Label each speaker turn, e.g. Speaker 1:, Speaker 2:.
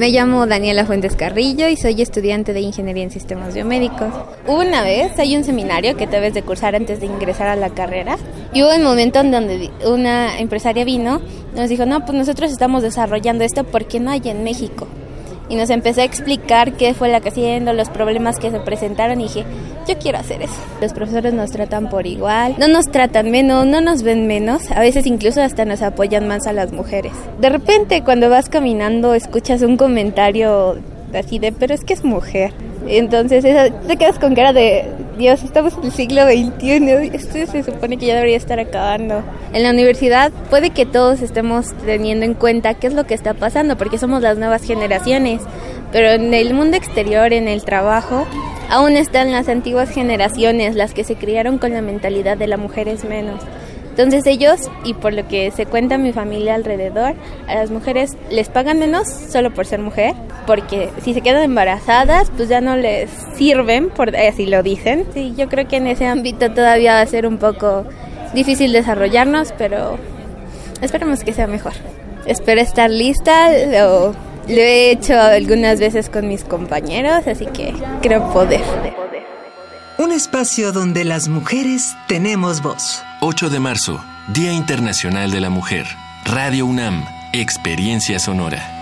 Speaker 1: Me llamo Daniela Fuentes Carrillo y soy estudiante de Ingeniería en Sistemas Biomédicos. Una vez hay un seminario que debes de cursar antes de ingresar a la carrera y hubo un momento en donde una empresaria vino y nos dijo, no, pues nosotros estamos desarrollando esto porque no hay en México y nos empezó a explicar qué fue la que haciendo, los problemas que se presentaron y dije, yo quiero hacer eso. Los profesores nos tratan por igual, no nos tratan menos, no nos ven menos, a veces incluso hasta nos apoyan más a las mujeres. De repente cuando vas caminando escuchas un comentario así de, pero es que es mujer. Entonces te quedas con cara de, Dios, estamos en el siglo XXI, esto se supone que ya debería estar acabando. En la universidad puede que todos estemos teniendo en cuenta qué es lo que está pasando, porque somos las nuevas generaciones, pero en el mundo exterior, en el trabajo, aún están las antiguas generaciones, las que se criaron con la mentalidad de la mujer es menos. Entonces ellos, y por lo que se cuenta mi familia alrededor, a las mujeres les pagan menos solo por ser mujer, porque si se quedan embarazadas, pues ya no les sirven, por así lo dicen. Sí, yo creo que en ese ámbito todavía va a ser un poco difícil desarrollarnos, pero esperemos que sea mejor. Espero estar lista, lo, lo he hecho algunas veces con mis compañeros, así que creo poder.
Speaker 2: Un espacio donde las mujeres tenemos voz.
Speaker 3: 8 de marzo, Día Internacional de la Mujer. Radio UNAM, Experiencia Sonora.